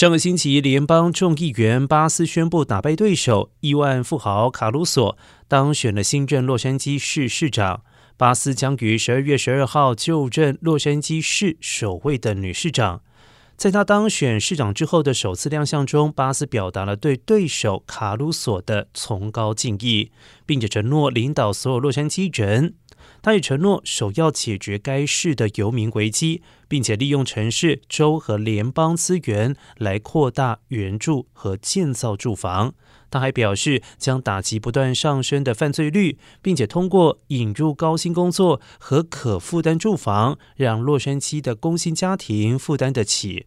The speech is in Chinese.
上个星期，联邦众议员巴斯宣布打败对手亿万富豪卡鲁索，当选了新任洛杉矶市市长。巴斯将于十二月十二号就任洛杉矶市首位的女市长。在他当选市长之后的首次亮相中，巴斯表达了对对手卡鲁索的崇高敬意，并且承诺领导所有洛杉矶人。他也承诺首要解决该市的游民危机，并且利用城市、州和联邦资源来扩大援助和建造住房。他还表示将打击不断上升的犯罪率，并且通过引入高薪工作和可负担住房，让洛杉矶的工薪家庭负担得起。